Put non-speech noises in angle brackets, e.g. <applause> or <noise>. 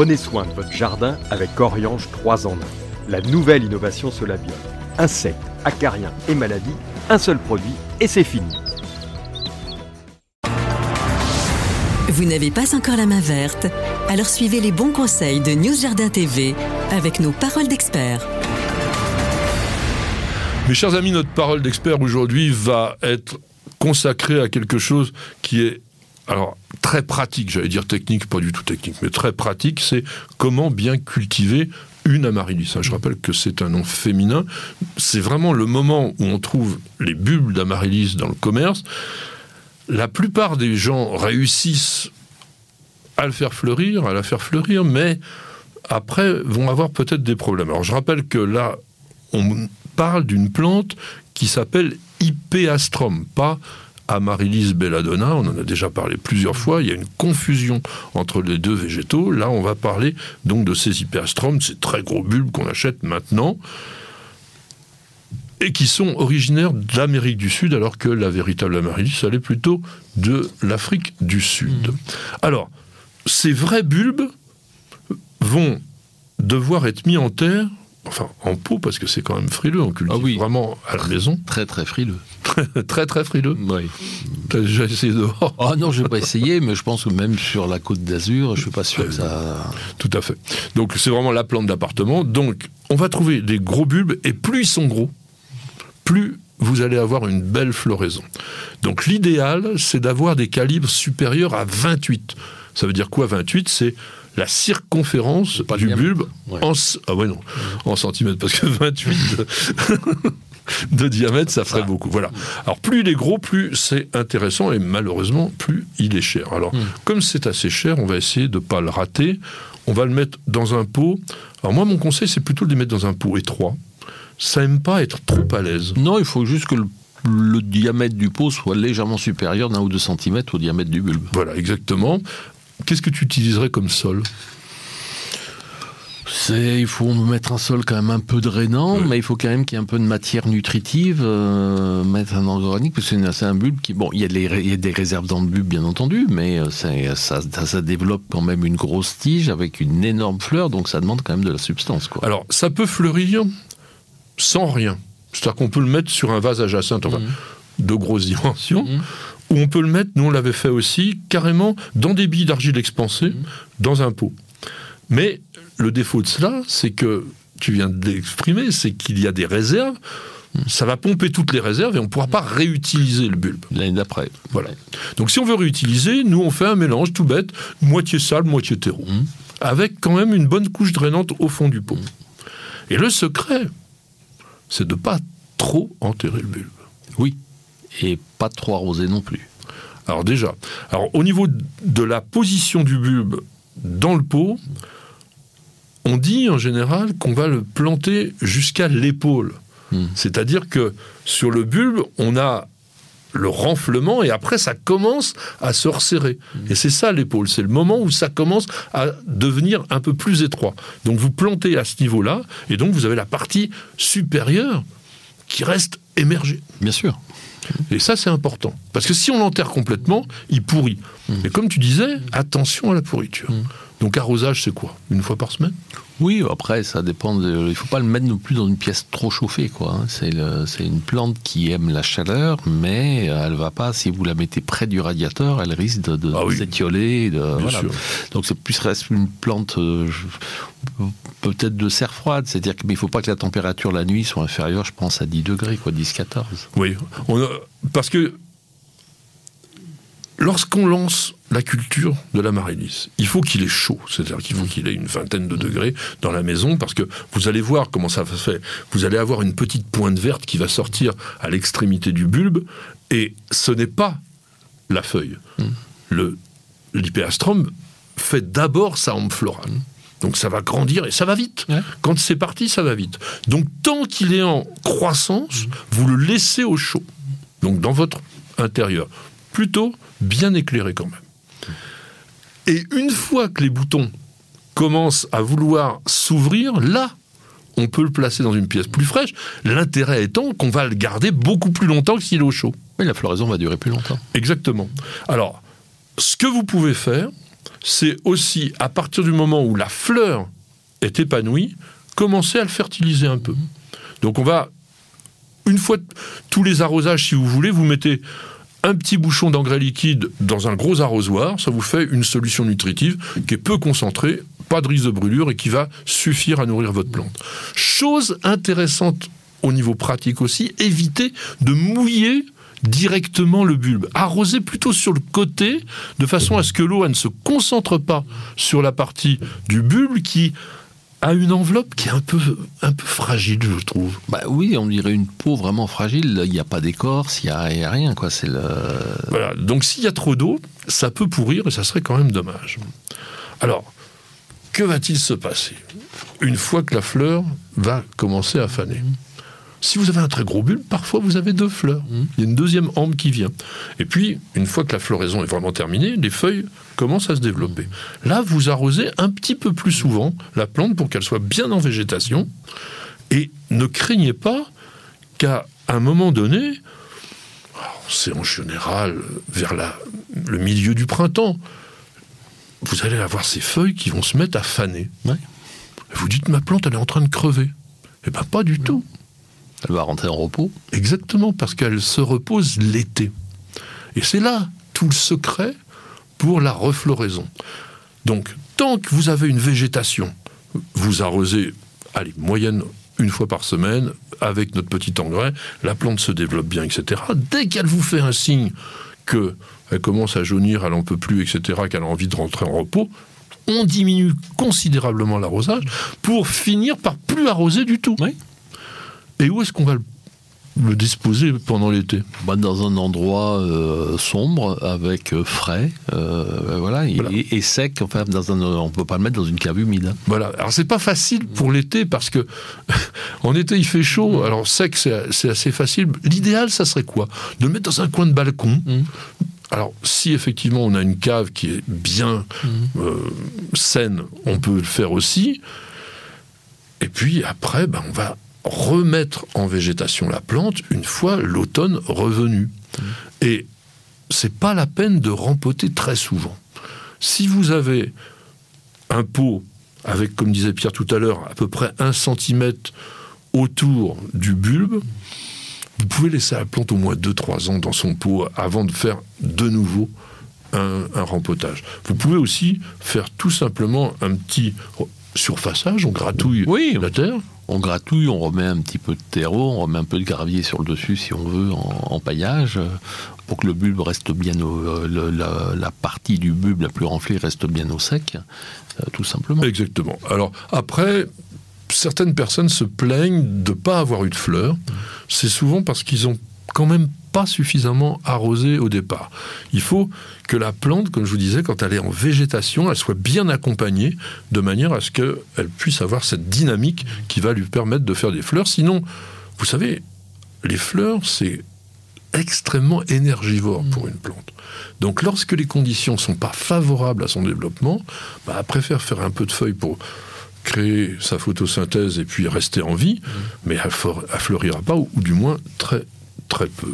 Prenez soin de votre jardin avec Oriange 3 en 1. La nouvelle innovation Solabiol. Insectes, acariens et maladies, un seul produit et c'est fini. Vous n'avez pas encore la main verte? Alors suivez les bons conseils de News Jardin TV avec nos paroles d'experts. Mes chers amis, notre parole d'expert aujourd'hui va être consacrée à quelque chose qui est alors très pratique, j'allais dire technique, pas du tout technique, mais très pratique, c'est comment bien cultiver une amaryllis. Je rappelle que c'est un nom féminin. C'est vraiment le moment où on trouve les bulbes d'amaryllis dans le commerce. La plupart des gens réussissent à le faire fleurir, à la faire fleurir, mais après vont avoir peut-être des problèmes. Alors je rappelle que là, on parle d'une plante qui s'appelle Ipeastrum, pas Amaryllis belladonna, on en a déjà parlé plusieurs fois, il y a une confusion entre les deux végétaux. Là, on va parler donc de ces Ipeastrum, ces très gros bulbes qu'on achète maintenant et qui sont originaires d'Amérique du Sud, alors que la véritable amaryllis, allait plutôt de l'Afrique du Sud. Mmh. Alors, ces vrais bulbes vont devoir être mis en terre enfin en pot parce que c'est quand même frileux, on cultive ah oui. vraiment à la maison. Très très frileux. <laughs> très très frileux. Oui. T'as déjà essayé dehors Ah non, je n'ai pas essayé, mais je pense que même sur la côte d'Azur, je suis pas sûr que ça. Tout à fait. Donc c'est vraiment la plante d'appartement. Donc on va trouver des gros bulbes et plus ils sont gros, plus vous allez avoir une belle floraison. Donc l'idéal, c'est d'avoir des calibres supérieurs à 28. Ça veut dire quoi 28 C'est la circonférence du bulbe en, ah ouais, non, en centimètres, parce que 28 <laughs> de, diamètre, ça ferait beaucoup. Voilà. Alors plus il est gros, plus c'est intéressant, et malheureusement, plus il est cher. Alors, hmm. comme c'est assez cher, on va essayer de ne pas le rater. On va le mettre dans un pot. Alors moi, mon conseil, c'est plutôt de les mettre dans un pot étroit. Ça n'aime pas être trop à l'aise. Non, il faut juste que le le diamètre du pot soit légèrement supérieur d'un ou deux centimètres au diamètre du bulbe. Voilà, exactement. Qu'est-ce que tu utiliserais comme sol? Il faut mettre un sol quand même un peu drainant, mais il faut quand même qu'il y ait un peu de matière nutritive, euh, mettre un organique, parce que c'est un bulbe qui, bon, il y, a des réserves dans le bulbe bien entendu, mais euh, ça, ça, développe quand même une grosse tige avec une énorme fleur, donc ça demande quand même de la substance. Quoi. Alors, ça peut fleurir sans rien. C'est-à-dire qu'on peut le mettre sur un vase à jacinthe, enfin, mmh. de grosses dimensions. Mmh où on peut le mettre, nous on l'avait fait aussi, carrément dans des billes d'argile expansées, mmh. dans un pot. Mais le défaut de cela, c'est que, tu viens d'exprimer, c'est qu'il y a des réserves, mmh. ça va pomper toutes les réserves et on ne pourra pas réutiliser le bulbe. L'année d'après. Voilà. Donc si on veut réutiliser, nous on fait un mélange tout bête, moitié sable, moitié terreau, mmh. avec quand même une bonne couche drainante au fond du pot. Et le secret, c'est de ne pas trop enterrer le bulbe. Oui, et pas trop arrosé non plus. Alors déjà, alors au niveau de la position du bulbe dans le pot, on dit en général qu'on va le planter jusqu'à l'épaule. Hmm. C'est-à-dire que sur le bulbe, on a le renflement et après ça commence à se resserrer. Hmm. Et c'est ça l'épaule, c'est le moment où ça commence à devenir un peu plus étroit. Donc vous plantez à ce niveau-là et donc vous avez la partie supérieure qui reste émergée. Bien sûr. Et ça, c'est important. Parce que si on l'enterre complètement, il pourrit. Mais mmh. comme tu disais, attention à la pourriture. Mmh. Donc arrosage, c'est quoi? Une fois par semaine? Oui, après, ça dépend. De... Il ne faut pas le mettre non plus dans une pièce trop chauffée. quoi. Hein. C'est, une plante qui aime la chaleur, mais elle va pas, si vous la mettez près du radiateur, elle risque de, ah s'étioler. Donc c'est plus reste une plante euh, peut-être de serre froide. C'est-à-dire qu'il ne faut pas que la température la nuit soit inférieure, je pense, à 10 degrés, quoi, 10-14. Oui, parce que lorsqu'on lance la culture de l'amaryllis, il faut qu'il ait chaud, c'est-à-dire qu'il faut qu'il ait une vingtaine de degrés dans la maison, parce que vous allez voir comment ça se fait. Vous allez avoir une petite pointe verte qui va sortir à l'extrémité du bulbe, et ce n'est pas la feuille. Mm. Le fait d'abord sa hampe florale. Donc ça va grandir et ça va vite. Quand c'est parti, ça va vite. Donc tant qu'il est en croissance, mm. vous le laissez au chaud. Donc dans votre intérieur. Plutôt bien éclairé quand même. Et une fois que les boutons commencent à vouloir s'ouvrir, là, on peut le placer dans une pièce plus fraîche. L'intérêt étant qu'on va le garder beaucoup plus longtemps que s'il est au chaud. Mais la floraison va durer plus longtemps. Exactement. Alors, ce que vous pouvez faire, c'est aussi à partir du moment où la fleur est épanouie, commencer à le fertiliser un peu. Donc on va, une fois tous les arrosages, si vous voulez, vous mettez un petit bouchon d'engrais liquide dans un gros arrosoir, ça vous fait une solution nutritive qui est peu concentrée, pas de risque de brûlure et qui va suffire à nourrir votre plante. Chose intéressante au niveau pratique aussi, évitez de mouiller directement le bulbe. Arroser plutôt sur le côté, de façon à ce que l'eau ne se concentre pas sur la partie du bulbe qui a une enveloppe qui est un peu, un peu fragile, je trouve. Bah oui, on dirait une peau vraiment fragile. Il n'y a pas d'écorce, il n'y a, rien, quoi. C'est le. Voilà. Donc s'il y a trop d'eau, ça peut pourrir et ça serait quand même dommage. Alors, que va-t-il se passer une fois que la fleur va commencer à faner? Si vous avez un très gros bulbe, parfois vous avez deux fleurs. Mmh. Il y a une deuxième ambre qui vient. Et puis, une fois que la floraison est vraiment terminée, les feuilles commencent à se développer. Là, vous arrosez un petit peu plus souvent la plante pour qu'elle soit bien en végétation. Et ne craignez pas qu'à un moment donné, c'est en général vers le milieu du printemps, vous allez avoir ces feuilles qui vont se mettre à faner. Vous dites, ma plante, elle est en train de crever. Eh bien, pas du tout. Elle va rentrer en repos Exactement, parce qu'elle se repose l'été. Et c'est là tout le secret pour la refloraison. Donc, tant que vous avez une végétation, vous arrosez, allez, moyenne une fois par semaine, avec notre petit engrais, la plante se développe bien, etc. Dès qu'elle vous fait un signe que elle commence à jaunir, elle n'en peut plus, etc., qu'elle a envie de rentrer en repos, on diminue considérablement l'arrosage pour finir par plus arroser du tout. Oui. Et où est-ce qu'on va le, disposer pendant l'été? Bah, Dans un endroit euh, sombre, avec euh, frais, euh, voilà, Et, sec. Enfin, dans un, on ne peut pas le mettre dans une cave humide. Voilà. Alors, c'est pas facile pour l'été parce que <laughs> en été, il fait chaud. Alors, sec, c'est assez facile. L'idéal, ça serait quoi? De le mettre dans un coin de balcon. Mm. Alors, si effectivement on a une cave qui est bien mm. saine, on peut le faire aussi. Et puis après, ben, on va remettre en végétation la plante une fois l'automne revenu. Mmh. Et c'est pas la peine de rempoter très souvent. Si vous avez un pot avec, comme disait Pierre tout à l'heure, à peu près un centimètre autour du bulbe, vous pouvez laisser la plante au moins 2-3 ans dans son pot avant de faire de nouveau un, un, rempotage. Vous pouvez aussi faire tout simplement un petit surfaçage, on gratouille la terre on gratouille, on remet un petit peu de terreau, on remet un peu de gravier sur le dessus si on veut en, paillage, pour que le bulbe reste bien au, euh, la, partie du bulbe la plus renflée reste bien au sec, euh, tout simplement. Exactement. Alors après, certaines personnes se plaignent de ne pas avoir eu de fleurs. C'est souvent parce qu'ils ont quand même pas suffisamment arrosé au départ. Il faut que la plante, comme je vous disais, quand elle est en végétation, elle soit bien accompagnée de manière à ce qu'elle puisse avoir cette dynamique qui va lui permettre de faire des fleurs. Sinon, vous savez, les fleurs, c'est extrêmement énergivore pour une plante. Donc lorsque les conditions ne sont pas favorables à son développement, bah, elle préfère faire un peu de feuilles pour créer sa photosynthèse et puis rester en vie, mais elle ne fleurira pas, ou du moins très très peu.